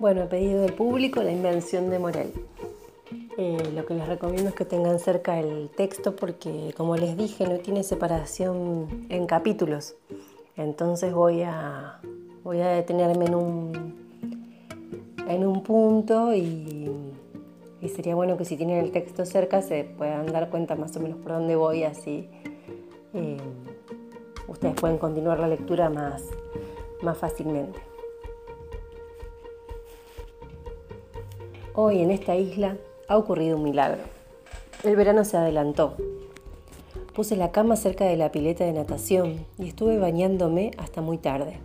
Bueno, a pedido del público, la invención de Morel. Eh, lo que les recomiendo es que tengan cerca el texto porque, como les dije, no tiene separación en capítulos. Entonces voy a, voy a detenerme en un, en un punto y, sería bueno que si tienen el texto cerca se puedan dar cuenta más o menos por dónde voy, así eh, ustedes pueden continuar la lectura más, más fácilmente. Hoy en esta isla ha ocurrido un milagro. El verano se adelantó. Puse la cama cerca de la pileta de natación y estuve bañándome hasta muy tarde.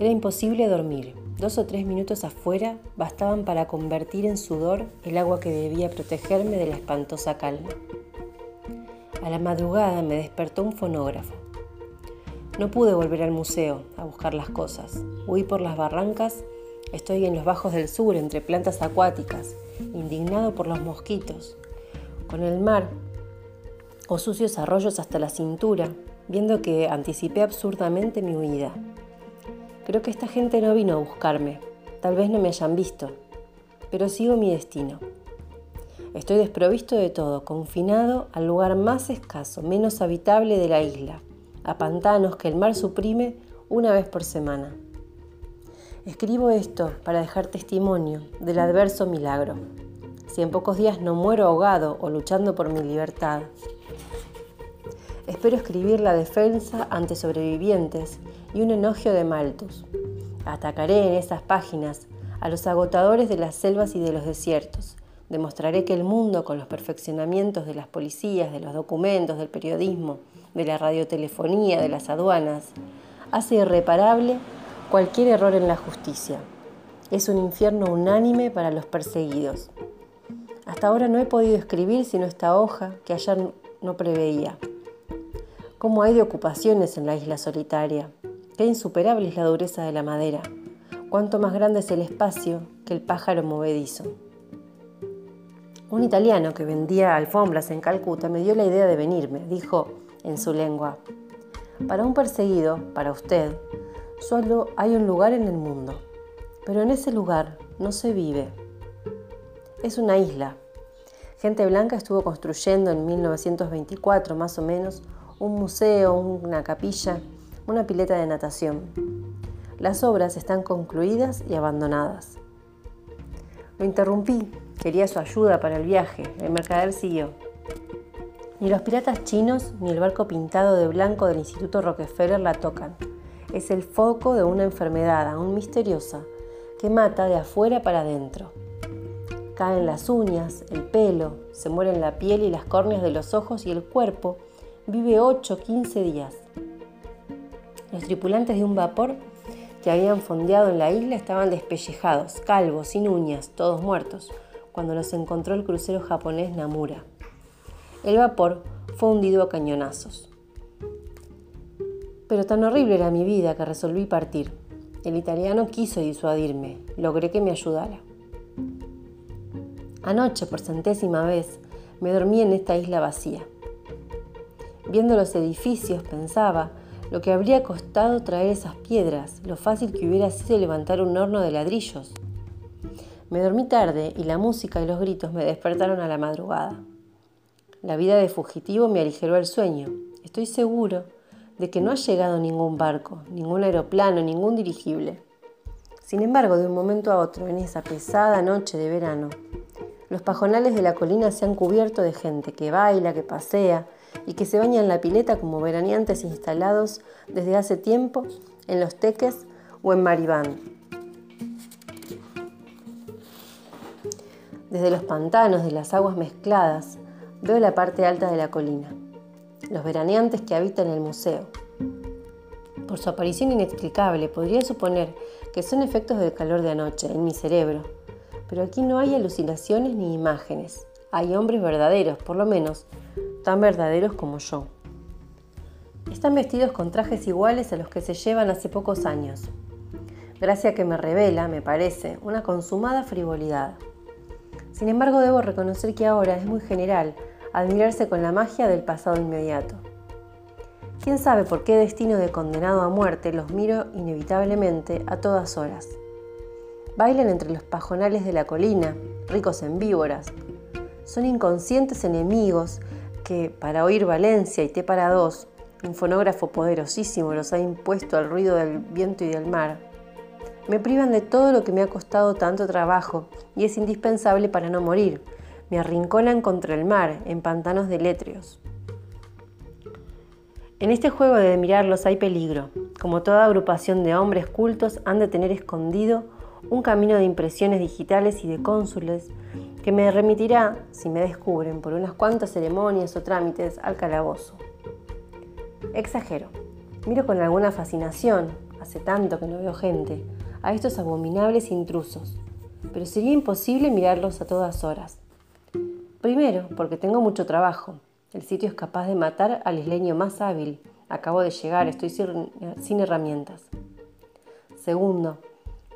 Era imposible dormir. Dos o tres minutos afuera bastaban para convertir en sudor el agua que debía protegerme de la espantosa calma. A la madrugada me despertó un fonógrafo. No pude volver al museo a buscar las cosas. Huí por las barrancas Estoy en los bajos del sur, entre plantas acuáticas, indignado por los mosquitos, con el mar o sucios arroyos hasta la cintura, viendo que anticipé absurdamente mi huida. Creo que esta gente no vino a buscarme, tal vez no me hayan visto, pero sigo mi destino. Estoy desprovisto de todo, confinado al lugar más escaso, menos habitable de la isla, a pantanos que el mar suprime una vez por semana. Escribo esto para dejar testimonio del adverso milagro. Si en pocos días no muero ahogado o luchando por mi libertad. Espero escribir la defensa ante sobrevivientes y un enogio de Malthus. Atacaré en esas páginas a los agotadores de las selvas y de los desiertos. Demostraré que el mundo, con los perfeccionamientos de las policías, de los documentos, del periodismo, de la radiotelefonía, de las aduanas, hace irreparable cualquier error en la justicia. Es un infierno unánime para los perseguidos. Hasta ahora no he podido escribir sino esta hoja que ayer no preveía. ¿Cómo hay de ocupaciones en la isla solitaria? Qué insuperable es la dureza de la madera. Cuánto más grande es el espacio que el pájaro movedizo. Un italiano que vendía alfombras en Calcuta me dio la idea de venirme. Dijo en su lengua, para un perseguido, para usted, Solo hay un lugar en el mundo, pero en ese lugar no se vive. Es una isla. Gente Blanca estuvo construyendo en 1924 más o menos un museo, una capilla, una pileta de natación. Las obras están concluidas y abandonadas. Lo interrumpí, quería su ayuda para el viaje. El mercader siguió. Ni los piratas chinos ni el barco pintado de blanco del Instituto Rockefeller la tocan es el foco de una enfermedad aún misteriosa que mata de afuera para adentro. Caen las uñas, el pelo, se mueren la piel y las córneas de los ojos y el cuerpo vive 8 o 15 días. Los tripulantes de un vapor que habían fondeado en la isla estaban despellejados, calvos, sin uñas, todos muertos, cuando los encontró el crucero japonés Namura. El vapor fue hundido a cañonazos. Pero tan horrible era mi vida que resolví partir. El italiano quiso disuadirme. Logré que me ayudara. Anoche, por centésima vez, me dormí en esta isla vacía. Viendo los edificios, pensaba lo que habría costado traer esas piedras, lo fácil que hubiera sido levantar un horno de ladrillos. Me dormí tarde y la música y los gritos me despertaron a la madrugada. La vida de fugitivo me aligeró el sueño. Estoy seguro de que no ha llegado ningún barco, ningún aeroplano, ningún dirigible. Sin embargo, de un momento a otro, en esa pesada noche de verano, los pajonales de la colina se han cubierto de gente que baila, que pasea y que se baña en la pileta como veraneantes instalados desde hace tiempo en los teques o en Maribán. Desde los pantanos de las aguas mezcladas veo la parte alta de la colina los veraneantes que habitan el museo. Por su aparición inexplicable, podría suponer que son efectos del calor de anoche en mi cerebro, pero aquí no hay alucinaciones ni imágenes. Hay hombres verdaderos, por lo menos, tan verdaderos como yo. Están vestidos con trajes iguales a los que se llevan hace pocos años, gracia que me revela, me parece, una consumada frivolidad. Sin embargo, debo reconocer que ahora es muy general admirarse con la magia del pasado inmediato. ¿Quién sabe por qué destino de condenado a muerte los miro inevitablemente a todas horas? Bailan entre los pajonales de la colina, ricos en víboras. Son inconscientes enemigos que, para oír Valencia y Té para dos, un fonógrafo poderosísimo los ha impuesto al ruido del viento y del mar. Me privan de todo lo que me ha costado tanto trabajo y es indispensable para no morir. Me arrinconan contra el mar, en pantanos de létreos. En este juego de mirarlos hay peligro. Como toda agrupación de hombres cultos, han de tener escondido un camino de impresiones digitales y de cónsules que me remitirá, si me descubren, por unas cuantas ceremonias o trámites al calabozo. Exagero. Miro con alguna fascinación, hace tanto que no veo gente, a estos abominables intrusos, pero sería imposible mirarlos a todas horas. Primero, porque tengo mucho trabajo. El sitio es capaz de matar al isleño más hábil. Acabo de llegar, estoy sin, herramientas. Segundo,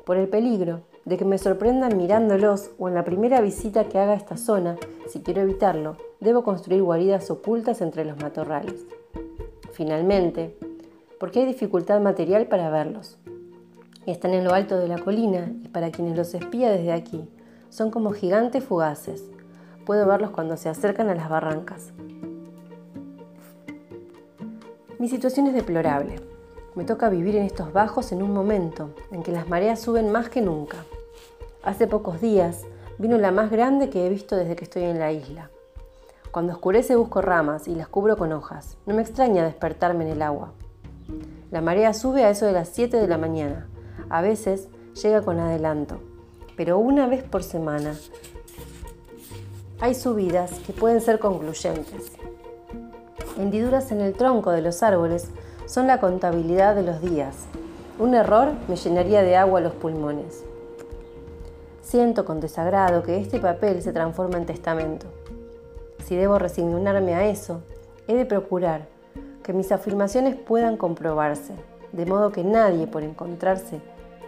por el peligro de que me sorprendan mirándolos o en la primera visita que haga a esta zona, si quiero evitarlo, debo construir guaridas ocultas entre los matorrales. Finalmente, porque hay dificultad material para verlos. Están en lo alto de la colina y para quienes los espía desde aquí, son como gigantes fugaces. Puedo verlos cuando se acercan a las barrancas. Mi situación es deplorable. Me toca vivir en estos bajos en un momento en que las mareas suben más que nunca. Hace pocos días vino la más grande que he visto desde que estoy en la isla. Cuando oscurece busco ramas y las cubro con hojas. No me extraña despertarme en el agua. La marea sube a eso de las 7 de la mañana. A veces llega con adelanto, pero una vez por semana. Hay subidas que pueden ser concluyentes. Hendiduras en el tronco de los árboles son la contabilidad de los días. Un error me llenaría de agua los pulmones. Siento con desagrado que este papel se transforma en testamento. Si debo resignarme a eso, he de procurar que mis afirmaciones puedan comprobarse, de modo que nadie, por encontrarse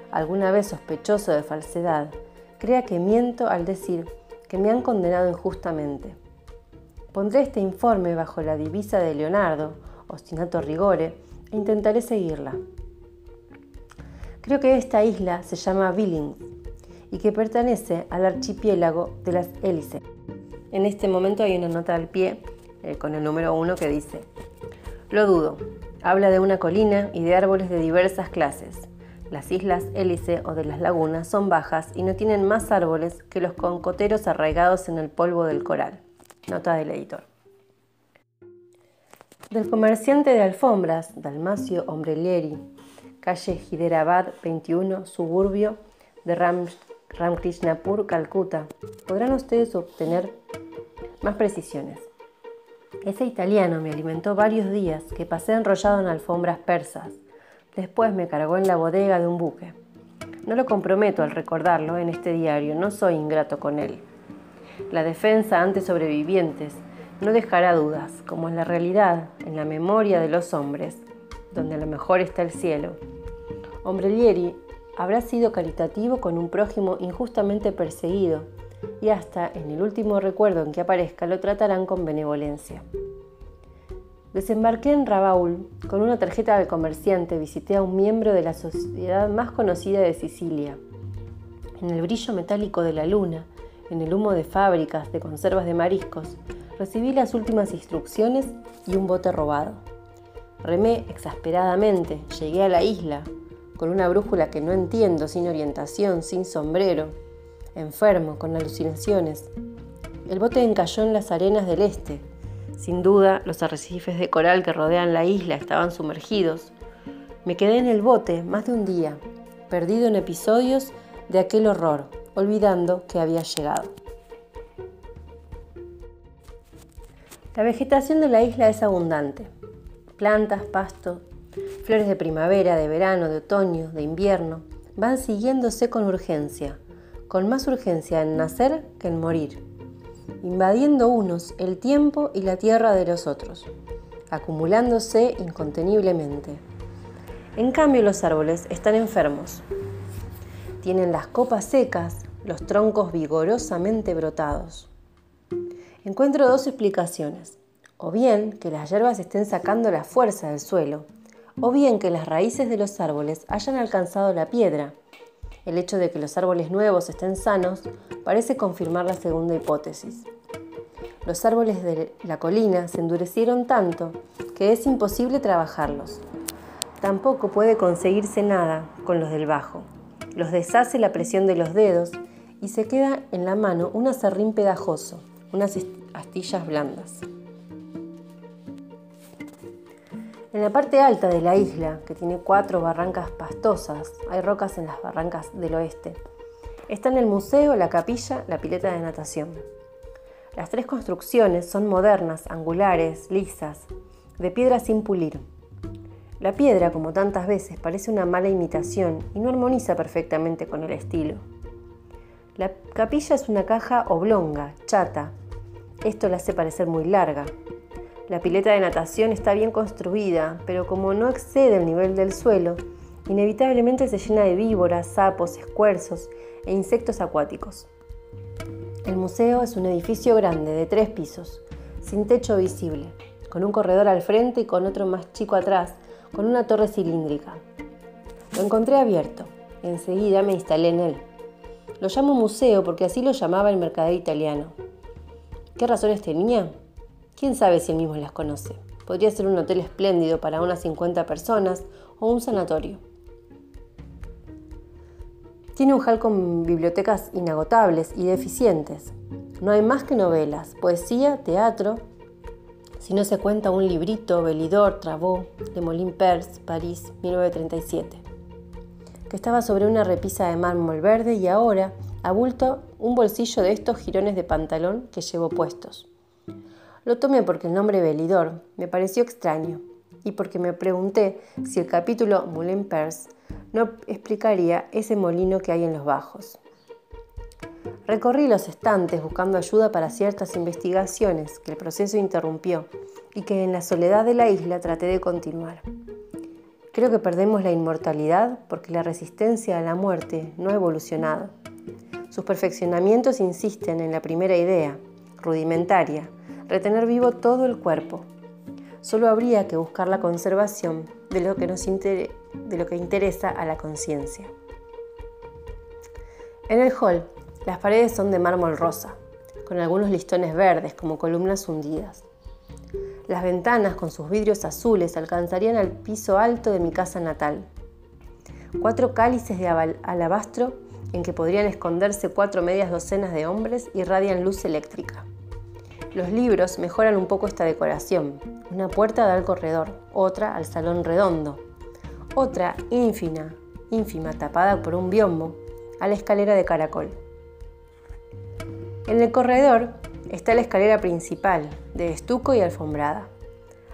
alguna vez sospechoso de falsedad, crea que miento al decir que me han condenado injustamente. Pondré este informe bajo la divisa de Leonardo, ostinato rigore, Intentaré seguirla. Creo que esta isla se llama Billings y que pertenece al archipiélago de las Hélices. En este momento hay una nota al pie eh, con el número 1 que dice, Lo dudo, habla de una colina y de árboles de diversas clases. Las islas Hélice o de las lagunas son bajas y no tienen más árboles que los concoteros arraigados en el polvo del coral. Nota del editor del comerciante de alfombras, Dalmacio Ombrelieri, calle Hyderabad 21, suburbio de Ram, Ramkrishnapur, Calcuta. Podrán ustedes obtener más precisiones. Ese italiano me alimentó varios días que pasé enrollado en alfombras persas. Después me cargó en la bodega de un buque. No lo comprometo al recordarlo en este diario, no soy ingrato con él. La defensa ante sobrevivientes no dejará dudas, como en la realidad, en la memoria de los hombres, donde a lo mejor está el cielo. Ombrelieri habrá sido caritativo con un prójimo injustamente perseguido y hasta en el último recuerdo en que aparezca lo tratarán con benevolencia. Desembarqué en Rabaul con una tarjeta del comerciante, visité a un miembro de la sociedad más conocida de Sicilia. En el brillo metálico de la luna, en el humo de fábricas de conservas de mariscos, recibí las últimas instrucciones y un bote robado. Remé exasperadamente, llegué a la isla, con una brújula que no entiendo, sin orientación, sin sombrero, enfermo, con alucinaciones. El bote encalló en las arenas del este. Sin duda, los arrecifes de coral que rodean la isla estaban sumergidos. Me quedé en el bote más de un día, perdido en episodios de aquel horror, olvidando que había llegado. La vegetación de la isla es abundante. Plantas, pastos, flores de primavera, de verano, de otoño, de invierno, van siguiéndose con urgencia, con más urgencia en nacer que en morir, invadiendo unos el tiempo y la tierra de los otros, acumulándose inconteniblemente. En cambio los árboles están enfermos. Tienen las copas secas, los troncos vigorosamente brotados. Encuentro dos explicaciones. O bien que las hierbas estén sacando la fuerza del suelo, o bien que las raíces de los árboles hayan alcanzado la piedra El hecho de que los árboles nuevos estén sanos parece confirmar la segunda hipótesis. Los árboles de la colina se endurecieron tanto que es imposible trabajarlos. Tampoco puede conseguirse nada con los del bajo. Los deshace la presión de los dedos y se queda en la mano un acerrín pegajoso, unas astillas blandas. En la parte alta de la isla, que tiene cuatro barrancas pastosas, hay rocas en las barrancas del oeste, están el museo, la capilla, la pileta de natación. Las tres construcciones son modernas, angulares, lisas, de piedra sin pulir. La piedra, como tantas veces, parece una mala imitación y no armoniza perfectamente con el estilo. La capilla es una caja oblonga, chata. Esto la hace parecer muy larga. La pileta de natación está bien construida, pero como no excede el nivel del suelo, inevitablemente se llena de víboras, sapos, escuerzos e insectos acuáticos. El museo es un edificio grande de tres pisos, sin techo visible, con un corredor al frente y con otro más chico atrás, con una torre cilíndrica. Lo encontré abierto. Enseguida me instalé en él. Lo llamo museo porque así lo llamaba el mercader italiano. ¿Qué razones tenía? Quién sabe si él mismo las conoce. Podría ser un hotel espléndido para unas 50 personas o un sanatorio. Tiene un hall con bibliotecas inagotables y deficientes. No hay más que novelas, poesía, teatro. Si no se cuenta un librito, Belidor, Trabó, de Molin Pers, París, 1937, que estaba sobre una repisa de mármol verde y ahora abulto un bolsillo de estos jirones de pantalón que llevo puestos. Lo tomé porque el nombre Belidor me pareció extraño y porque me pregunté si el capítulo Moulin Pers no explicaría ese molino que hay en los bajos. Recorrí los estantes buscando ayuda para ciertas investigaciones que el proceso interrumpió y que en la soledad de la isla traté de continuar. Creo que perdemos la inmortalidad porque la resistencia a la muerte no ha evolucionado. Sus perfeccionamientos insisten en la primera idea, rudimentaria, retener vivo todo el cuerpo. Solo habría que buscar la conservación de lo que, nos de lo que interesa a la conciencia. En el hall, las paredes son de mármol rosa, con algunos listones verdes como columnas hundidas. Las ventanas con sus vidrios azules alcanzarían al piso alto de mi casa natal. Cuatro cálices de alabastro en que podrían esconderse cuatro medias docenas de hombres irradian luz eléctrica. Los libros mejoran un poco esta decoración. Una puerta da al corredor, otra al salón redondo, otra ínfima, ínfima tapada por un biombo, a la escalera de caracol. En el corredor está la escalera principal, de estuco y alfombrada.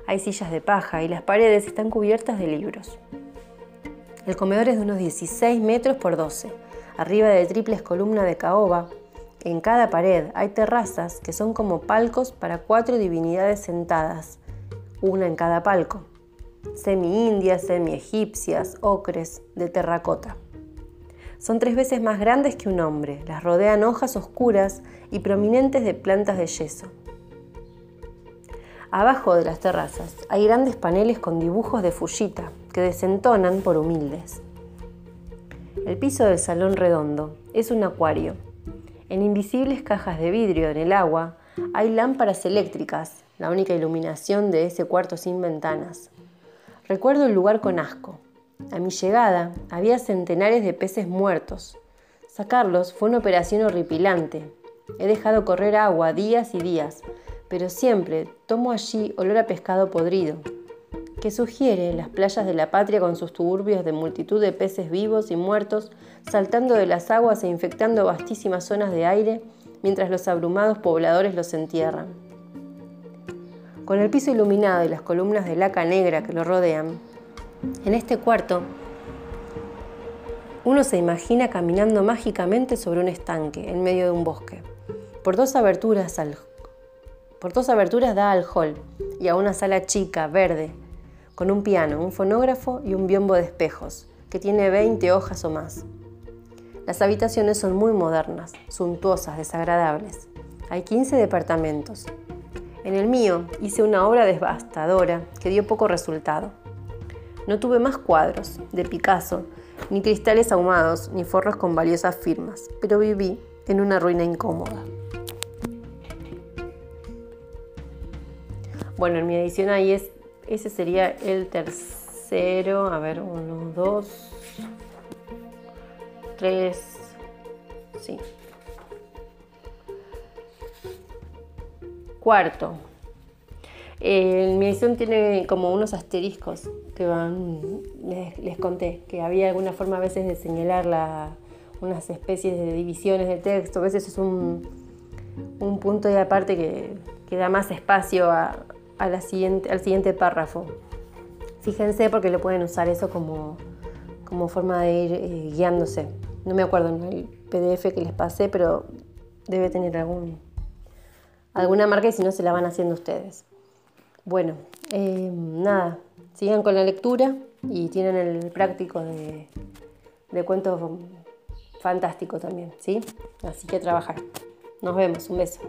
Hay sillas de paja y las paredes están cubiertas de libros. El comedor es de unos 16 metros por 12, arriba de triples columnas de caoba en cada pared hay terrazas que son como palcos para cuatro divinidades sentadas, una en cada palco, semi-indias, semi-egipcias, ocres, de terracota. Son tres veces más grandes que un hombre, las rodean hojas oscuras y prominentes de plantas de yeso. Abajo de las terrazas hay grandes paneles con dibujos de Fujita que desentonan por humildes. El piso del salón redondo es un acuario en invisibles cajas de vidrio en el agua hay lámparas eléctricas, la única iluminación de ese cuarto sin ventanas. Recuerdo el lugar con asco. A mi llegada había centenares de peces muertos. Sacarlos fue una operación horripilante. He dejado correr agua días y días, pero siempre tomo allí olor a pescado podrido, que sugiere las playas de la patria con sus tuburbios de multitud de peces vivos y muertos saltando de las aguas e infectando vastísimas zonas de aire mientras los abrumados pobladores los entierran. Con el piso iluminado y las columnas de laca negra que lo rodean, en este cuarto uno se imagina caminando mágicamente sobre un estanque en medio de un bosque. Por dos aberturas, por dos aberturas da al hall y a una sala chica, verde, con un piano, un fonógrafo y un biombo de espejos, que tiene 20 hojas o más. Las habitaciones son muy modernas, suntuosas, desagradables. Hay 15 departamentos. En el mío hice una obra devastadora que dio poco resultado. No tuve más cuadros de Picasso ni cristales ahumados, ni forros con valiosas firmas, pero viví en una ruina incómoda. Bueno, en mi edición ahí es, ese sería el tercero, a ver, uno, dos, tres, sí. Cuarto, en mi edición tiene como unos asteriscos que van, les, conté, que había alguna forma a veces de señalar unas especies de divisiones de texto, a veces es un, punto de aparte que, que da más espacio a, siguiente, al siguiente párrafo. Fíjense porque lo pueden usar eso como, como forma de ir eh, guiándose. No me acuerdo el PDF que les pasé, pero debe tener algún, alguna marca y si no se la van haciendo ustedes. Bueno, eh, nada, sigan con la lectura y tienen el práctico de, de cuentos fantástico también, ¿sí? Así que trabajar. Nos vemos, un beso.